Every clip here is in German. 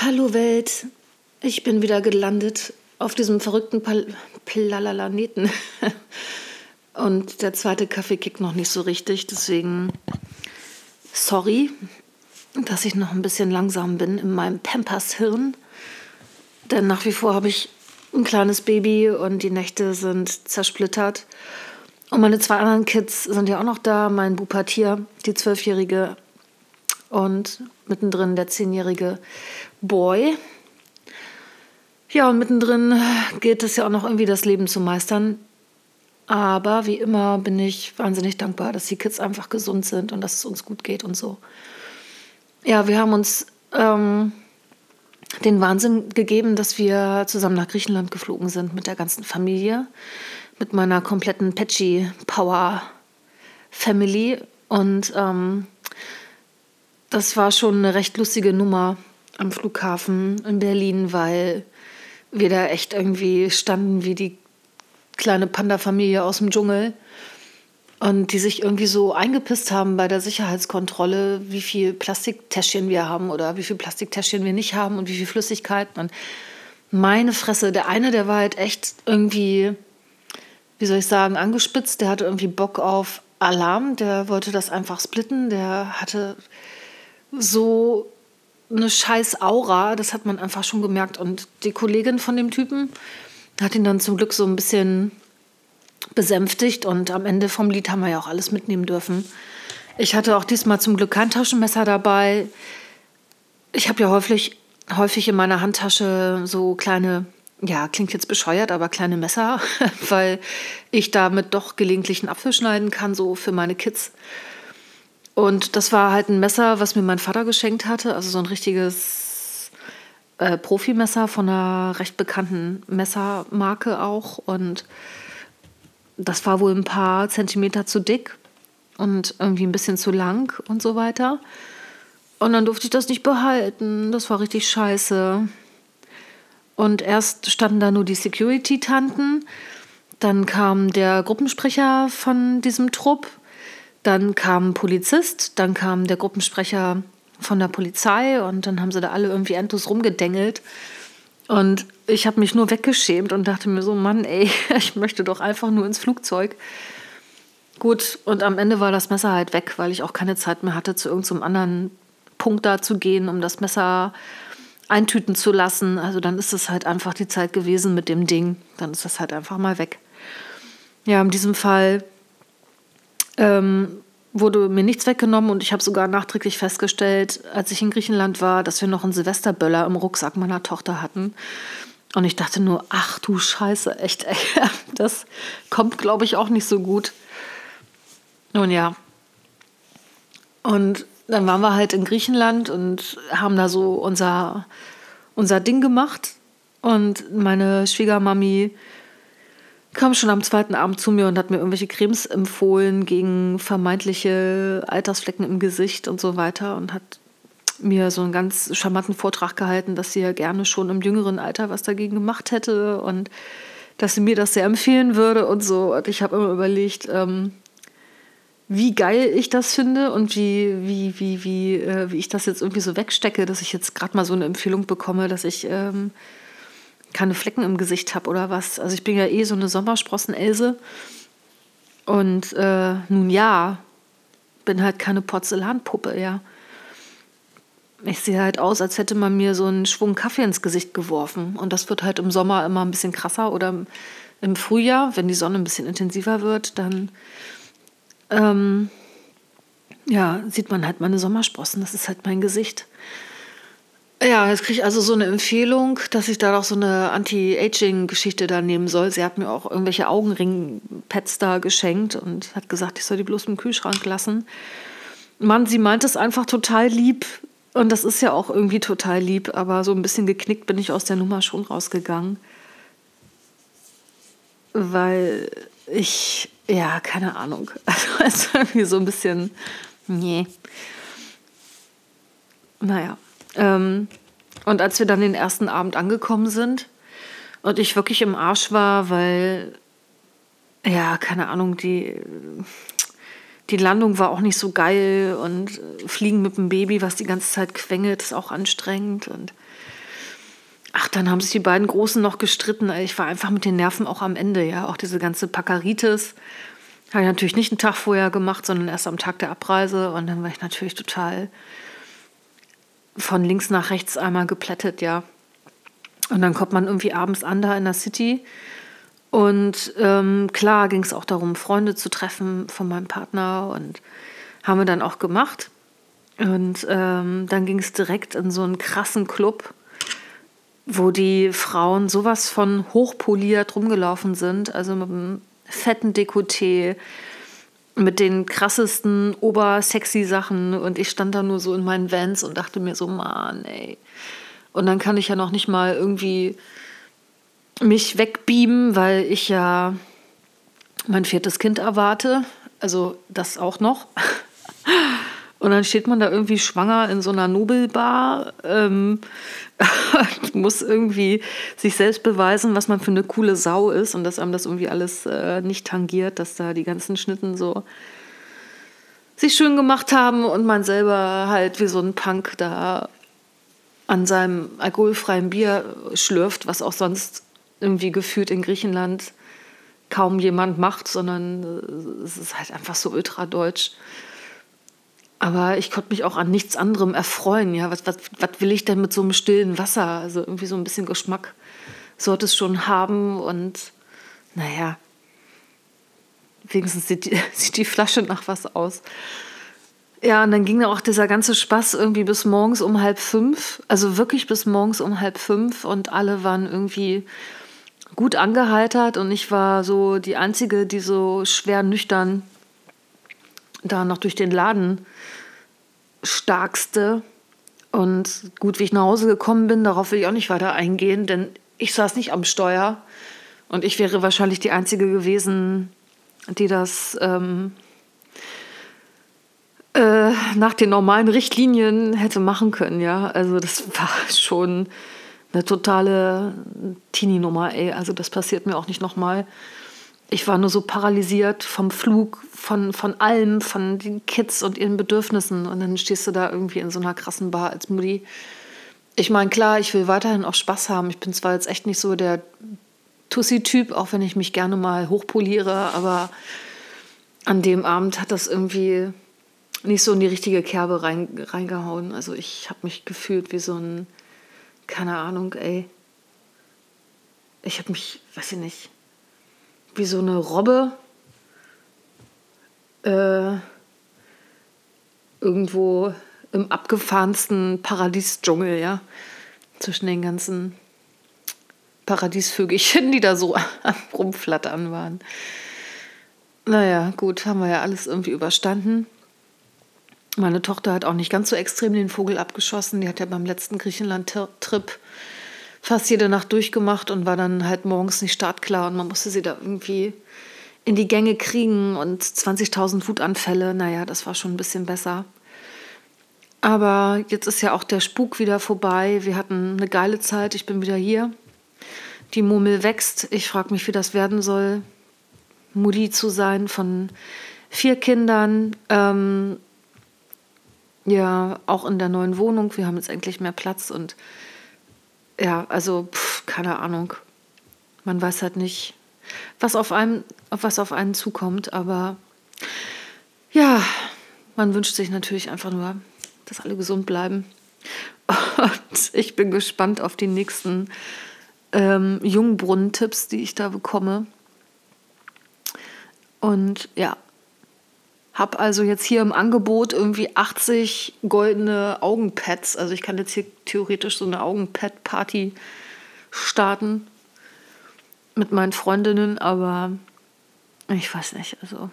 Hallo Welt, ich bin wieder gelandet auf diesem verrückten Pal Plalaneten. Und der zweite Kaffee kickt noch nicht so richtig, deswegen sorry, dass ich noch ein bisschen langsam bin in meinem Pampers-Hirn. Denn nach wie vor habe ich ein kleines Baby und die Nächte sind zersplittert. Und meine zwei anderen Kids sind ja auch noch da. Mein Bupatier, die Zwölfjährige und mittendrin der zehnjährige Boy. Ja, und mittendrin geht es ja auch noch irgendwie das Leben zu meistern. Aber wie immer bin ich wahnsinnig dankbar, dass die Kids einfach gesund sind und dass es uns gut geht und so. Ja, wir haben uns ähm, den Wahnsinn gegeben, dass wir zusammen nach Griechenland geflogen sind mit der ganzen Familie, mit meiner kompletten Patchy Power Family. Und ähm, das war schon eine recht lustige Nummer am Flughafen in Berlin, weil wir da echt irgendwie standen wie die kleine Panda-Familie aus dem Dschungel und die sich irgendwie so eingepisst haben bei der Sicherheitskontrolle, wie viel Plastiktäschchen wir haben oder wie viel Plastiktäschchen wir nicht haben und wie viel Flüssigkeiten. Und meine Fresse, der eine, der war halt echt irgendwie, wie soll ich sagen, angespitzt. Der hatte irgendwie Bock auf Alarm. Der wollte das einfach splitten. Der hatte so eine scheiß Aura, das hat man einfach schon gemerkt. Und die Kollegin von dem Typen hat ihn dann zum Glück so ein bisschen besänftigt und am Ende vom Lied haben wir ja auch alles mitnehmen dürfen. Ich hatte auch diesmal zum Glück kein Taschenmesser dabei. Ich habe ja häufig, häufig in meiner Handtasche so kleine, ja, klingt jetzt bescheuert, aber kleine Messer, weil ich damit doch gelegentlich einen Apfel schneiden kann, so für meine Kids. Und das war halt ein Messer, was mir mein Vater geschenkt hatte, also so ein richtiges äh, Profimesser von einer recht bekannten Messermarke auch. Und das war wohl ein paar Zentimeter zu dick und irgendwie ein bisschen zu lang und so weiter. Und dann durfte ich das nicht behalten. Das war richtig scheiße. Und erst standen da nur die Security-Tanten. Dann kam der Gruppensprecher von diesem Trupp dann kam ein Polizist, dann kam der Gruppensprecher von der Polizei und dann haben sie da alle irgendwie endlos rumgedengelt. Und ich habe mich nur weggeschämt und dachte mir so, Mann, ey, ich möchte doch einfach nur ins Flugzeug. Gut, und am Ende war das Messer halt weg, weil ich auch keine Zeit mehr hatte, zu irgendeinem anderen Punkt da zu gehen, um das Messer eintüten zu lassen. Also dann ist es halt einfach die Zeit gewesen mit dem Ding. Dann ist das halt einfach mal weg. Ja, in diesem Fall ähm, wurde mir nichts weggenommen und ich habe sogar nachträglich festgestellt, als ich in Griechenland war, dass wir noch einen Silvesterböller im Rucksack meiner Tochter hatten. Und ich dachte nur, ach du Scheiße, echt, ey, das kommt, glaube ich, auch nicht so gut. Nun ja. Und dann waren wir halt in Griechenland und haben da so unser, unser Ding gemacht. Und meine Schwiegermami kam schon am zweiten Abend zu mir und hat mir irgendwelche Cremes empfohlen gegen vermeintliche Altersflecken im Gesicht und so weiter und hat mir so einen ganz charmanten Vortrag gehalten, dass sie ja gerne schon im jüngeren Alter was dagegen gemacht hätte und dass sie mir das sehr empfehlen würde und so. Und ich habe immer überlegt, ähm, wie geil ich das finde und wie, wie, wie, wie, äh, wie ich das jetzt irgendwie so wegstecke, dass ich jetzt gerade mal so eine Empfehlung bekomme, dass ich ähm, keine Flecken im Gesicht habe oder was. Also ich bin ja eh so eine Sommersprossen-Else. Und äh, nun ja, bin halt keine Porzellanpuppe, ja. Ich sehe halt aus, als hätte man mir so einen Schwung Kaffee ins Gesicht geworfen. Und das wird halt im Sommer immer ein bisschen krasser oder im Frühjahr, wenn die Sonne ein bisschen intensiver wird, dann ähm, ja, sieht man halt meine Sommersprossen. Das ist halt mein Gesicht. Ja, jetzt kriege ich also so eine Empfehlung, dass ich da doch so eine Anti-Aging-Geschichte da nehmen soll. Sie hat mir auch irgendwelche Augenring-Pads da geschenkt und hat gesagt, ich soll die bloß im Kühlschrank lassen. Mann, sie meint es einfach total lieb. Und das ist ja auch irgendwie total lieb, aber so ein bisschen geknickt bin ich aus der Nummer schon rausgegangen. Weil ich, ja, keine Ahnung. Also, es ist irgendwie so ein bisschen, nee. Naja. Ähm, und als wir dann den ersten Abend angekommen sind und ich wirklich im Arsch war, weil, ja, keine Ahnung, die, die Landung war auch nicht so geil und Fliegen mit dem Baby, was die ganze Zeit quengelt, ist auch anstrengend. Und ach, dann haben sich die beiden Großen noch gestritten. Ich war einfach mit den Nerven auch am Ende, ja. Auch diese ganze Pakaritis habe ich natürlich nicht einen Tag vorher gemacht, sondern erst am Tag der Abreise. Und dann war ich natürlich total von links nach rechts einmal geplättet, ja. Und dann kommt man irgendwie abends an da in der City und ähm, klar ging es auch darum, Freunde zu treffen von meinem Partner und haben wir dann auch gemacht. Und ähm, dann ging es direkt in so einen krassen Club, wo die Frauen sowas von hochpoliert rumgelaufen sind, also mit einem fetten Dekolleté, mit den krassesten obersexy Sachen und ich stand da nur so in meinen Vans und dachte mir so, Mann, ey. Und dann kann ich ja noch nicht mal irgendwie mich wegbeamen, weil ich ja mein viertes Kind erwarte. Also das auch noch. Und dann steht man da irgendwie schwanger in so einer Nobelbar, ähm, muss irgendwie sich selbst beweisen, was man für eine coole Sau ist und dass einem das irgendwie alles äh, nicht tangiert, dass da die ganzen Schnitten so sich schön gemacht haben und man selber halt wie so ein Punk da an seinem alkoholfreien Bier schlürft, was auch sonst irgendwie gefühlt in Griechenland kaum jemand macht, sondern äh, es ist halt einfach so ultradeutsch. Aber ich konnte mich auch an nichts anderem erfreuen. Ja, was, was, was will ich denn mit so einem stillen Wasser? Also irgendwie so ein bisschen Geschmack sollte es schon haben. Und naja, wenigstens sieht die, sieht die Flasche nach was aus. Ja, und dann ging auch dieser ganze Spaß irgendwie bis morgens um halb fünf. Also wirklich bis morgens um halb fünf. Und alle waren irgendwie gut angeheitert und ich war so die Einzige, die so schwer nüchtern da noch durch den Laden starkste. Und gut, wie ich nach Hause gekommen bin, darauf will ich auch nicht weiter eingehen, denn ich saß nicht am Steuer und ich wäre wahrscheinlich die Einzige gewesen, die das ähm, äh, nach den normalen Richtlinien hätte machen können. Ja, also das war schon eine totale Teenie-Nummer, ey. Also das passiert mir auch nicht nochmal. Ich war nur so paralysiert vom Flug, von, von allem, von den Kids und ihren Bedürfnissen. Und dann stehst du da irgendwie in so einer krassen Bar als Mutti. Ich meine, klar, ich will weiterhin auch Spaß haben. Ich bin zwar jetzt echt nicht so der Tussi-Typ, auch wenn ich mich gerne mal hochpoliere, aber an dem Abend hat das irgendwie nicht so in die richtige Kerbe rein, reingehauen. Also ich habe mich gefühlt wie so ein keine Ahnung, ey. Ich habe mich, weiß ich nicht, wie so eine Robbe äh, irgendwo im abgefahrensten Paradiesdschungel, ja, zwischen den ganzen Paradiesvögelchen, die da so am Rumflattern waren. Naja, gut, haben wir ja alles irgendwie überstanden. Meine Tochter hat auch nicht ganz so extrem den Vogel abgeschossen. Die hat ja beim letzten Griechenland-Trip fast jede Nacht durchgemacht und war dann halt morgens nicht startklar und man musste sie da irgendwie in die Gänge kriegen und 20.000 Wutanfälle. Naja, das war schon ein bisschen besser. Aber jetzt ist ja auch der Spuk wieder vorbei. Wir hatten eine geile Zeit. Ich bin wieder hier. Die Murmel wächst. Ich frage mich, wie das werden soll, Mutti zu sein von vier Kindern. Ähm, ja, auch in der neuen Wohnung. Wir haben jetzt endlich mehr Platz und ja, also pff, keine Ahnung. Man weiß halt nicht, was auf einem, was auf einen zukommt, aber ja, man wünscht sich natürlich einfach nur, dass alle gesund bleiben. Und ich bin gespannt auf die nächsten ähm, Jungbrunnen-Tipps, die ich da bekomme. Und ja, habe also jetzt hier im Angebot irgendwie 80 goldene Augenpads. Also ich kann jetzt hier theoretisch so eine Augenpad-Party starten mit meinen Freundinnen, aber ich weiß nicht. Also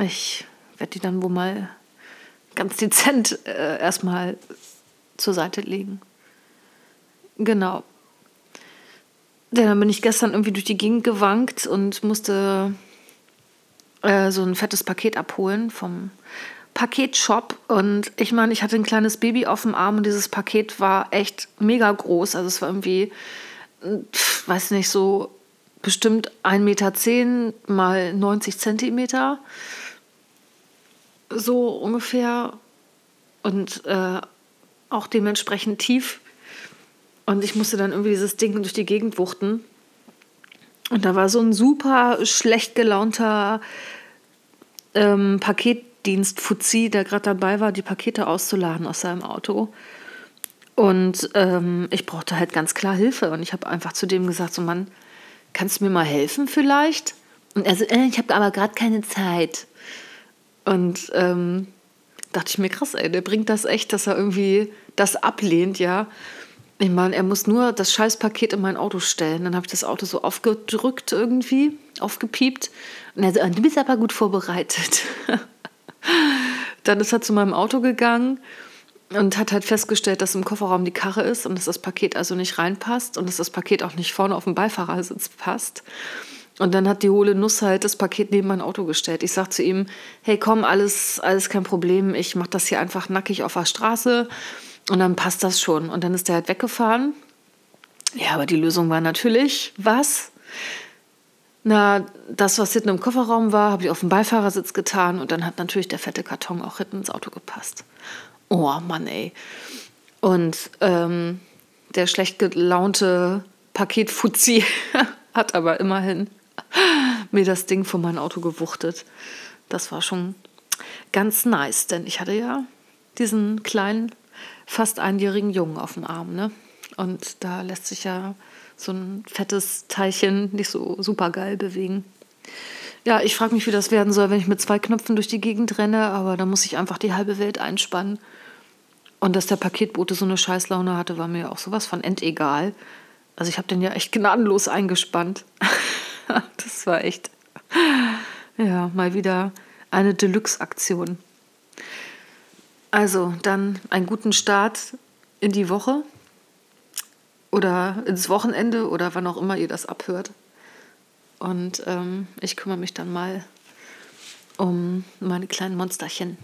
ich werde die dann wohl mal ganz dezent äh, erstmal zur Seite legen. Genau. Ja, dann bin ich gestern irgendwie durch die Gegend gewankt und musste äh, so ein fettes Paket abholen vom Paketshop. Und ich meine, ich hatte ein kleines Baby auf dem Arm und dieses Paket war echt mega groß. Also es war irgendwie, pf, weiß nicht, so bestimmt 1,10 Meter mal 90 Zentimeter. So ungefähr. Und äh, auch dementsprechend tief. Und ich musste dann irgendwie dieses Ding durch die Gegend wuchten. Und da war so ein super schlecht gelaunter ähm, Paketdienst Fuzzi, der gerade dabei war, die Pakete auszuladen aus seinem Auto. Und ähm, ich brauchte halt ganz klar Hilfe. Und ich habe einfach zu dem gesagt: So, Mann, kannst du mir mal helfen vielleicht? Und er so: äh, Ich habe aber gerade keine Zeit. Und ähm, dachte ich mir, krass, ey, der bringt das echt, dass er irgendwie das ablehnt, ja. Ich meine, er muss nur das Scheißpaket in mein Auto stellen. Dann habe ich das Auto so aufgedrückt irgendwie, aufgepiept. Und er so, ah, du bist aber gut vorbereitet. Dann ist er zu meinem Auto gegangen und hat halt festgestellt, dass im Kofferraum die Karre ist und dass das Paket also nicht reinpasst und dass das Paket auch nicht vorne auf dem Beifahrersitz passt. Und dann hat die hohle Nuss halt das Paket neben mein Auto gestellt. Ich sag zu ihm, hey komm, alles, alles kein Problem, ich mach das hier einfach nackig auf der Straße und dann passt das schon. Und dann ist der halt weggefahren. Ja, aber die Lösung war natürlich, was? Na, das, was hinten im Kofferraum war, habe ich auf den Beifahrersitz getan und dann hat natürlich der fette Karton auch hinten ins Auto gepasst. Oh Mann, ey. Und ähm, der schlecht gelaunte Paketfuzzi hat aber immerhin mir das Ding von meinem Auto gewuchtet. Das war schon ganz nice, denn ich hatte ja diesen kleinen fast einjährigen Jungen auf dem Arm. Ne? Und da lässt sich ja so ein fettes Teilchen nicht so super geil bewegen. Ja, ich frage mich, wie das werden soll, wenn ich mit zwei Knöpfen durch die Gegend renne, aber da muss ich einfach die halbe Welt einspannen. Und dass der Paketbote so eine Scheißlaune hatte, war mir auch sowas von endegal. Also ich habe den ja echt gnadenlos eingespannt. das war echt, ja, mal wieder eine Deluxe-Aktion. Also dann einen guten Start in die Woche oder ins Wochenende oder wann auch immer ihr das abhört. Und ähm, ich kümmere mich dann mal um meine kleinen Monsterchen.